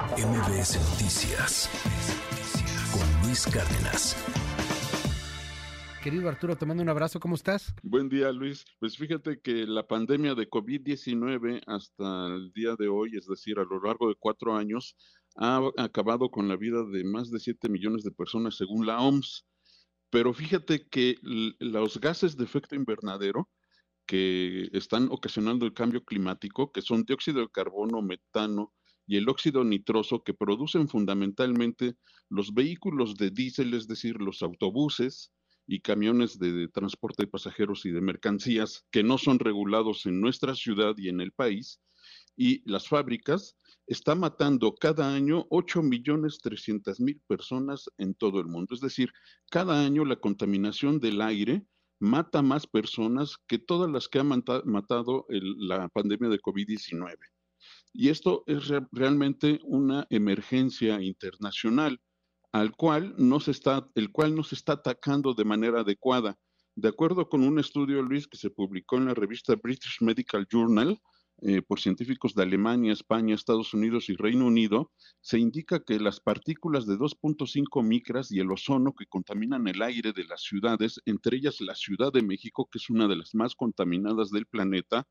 MBS Noticias con Luis Cárdenas. Querido Arturo, te mando un abrazo, ¿cómo estás? Buen día, Luis. Pues fíjate que la pandemia de COVID-19 hasta el día de hoy, es decir, a lo largo de cuatro años, ha acabado con la vida de más de 7 millones de personas según la OMS. Pero fíjate que los gases de efecto invernadero que están ocasionando el cambio climático, que son dióxido de carbono, metano, y el óxido nitroso que producen fundamentalmente los vehículos de diésel, es decir, los autobuses y camiones de, transporte de pasajeros y de mercancías que no son regulados en nuestra ciudad y en el país, y las fábricas, está matando cada año 8 millones 300 mil personas en todo el mundo. Es decir, cada año la contaminación del aire mata más personas que todas las que ha matado la pandemia de COVID-19. Y esto es realmente una emergencia internacional al cual no se está, el cual no se está atacando de manera adecuada. De acuerdo con un estudio, Luis, que se publicó en la revista British Medical Journal eh, por científicos de Alemania, España, Estados Unidos y Reino Unido, se indica que las partículas de 2.5 micras y el ozono que contaminan el aire de las ciudades, entre ellas la Ciudad de México, que es una de las más contaminadas del planeta,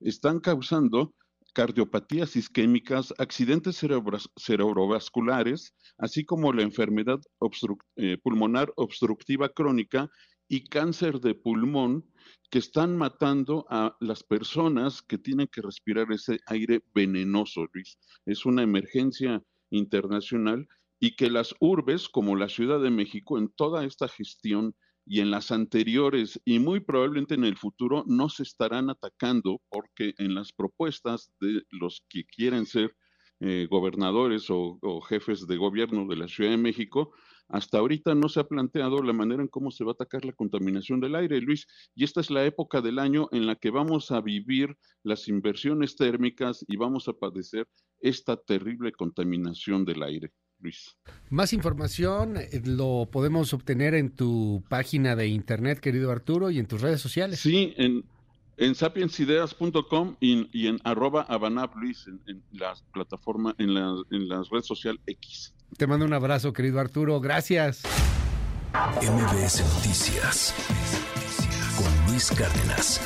están causando cardiopatías isquémicas, accidentes cerebrovasculares, así como la enfermedad eh, pulmonar obstructiva crónica y cáncer de pulmón que están matando a las personas que tienen que respirar ese aire venenoso, Luis. Es una emergencia internacional y que las urbes como la Ciudad de México en toda esta gestión y en las anteriores y muy probablemente en el futuro no se estarán atacando porque en las propuestas de los que quieren ser eh, gobernadores o, o, jefes de gobierno de la Ciudad de México, hasta ahorita no se ha planteado la manera en cómo se va a atacar la contaminación del aire, Luis. Y esta es la época del año en la que vamos a vivir las inversiones térmicas y vamos a padecer esta terrible contaminación del aire. Luis. Más información eh, lo podemos obtener en tu página de internet, querido Arturo, y en tus redes sociales. Sí, en, en sapiensideas.com y, en arroba abanab Luis, en, la plataforma, en la, en la red social X. Te mando un abrazo, querido Arturo. Gracias. MBS Noticias con Luis Cárdenas.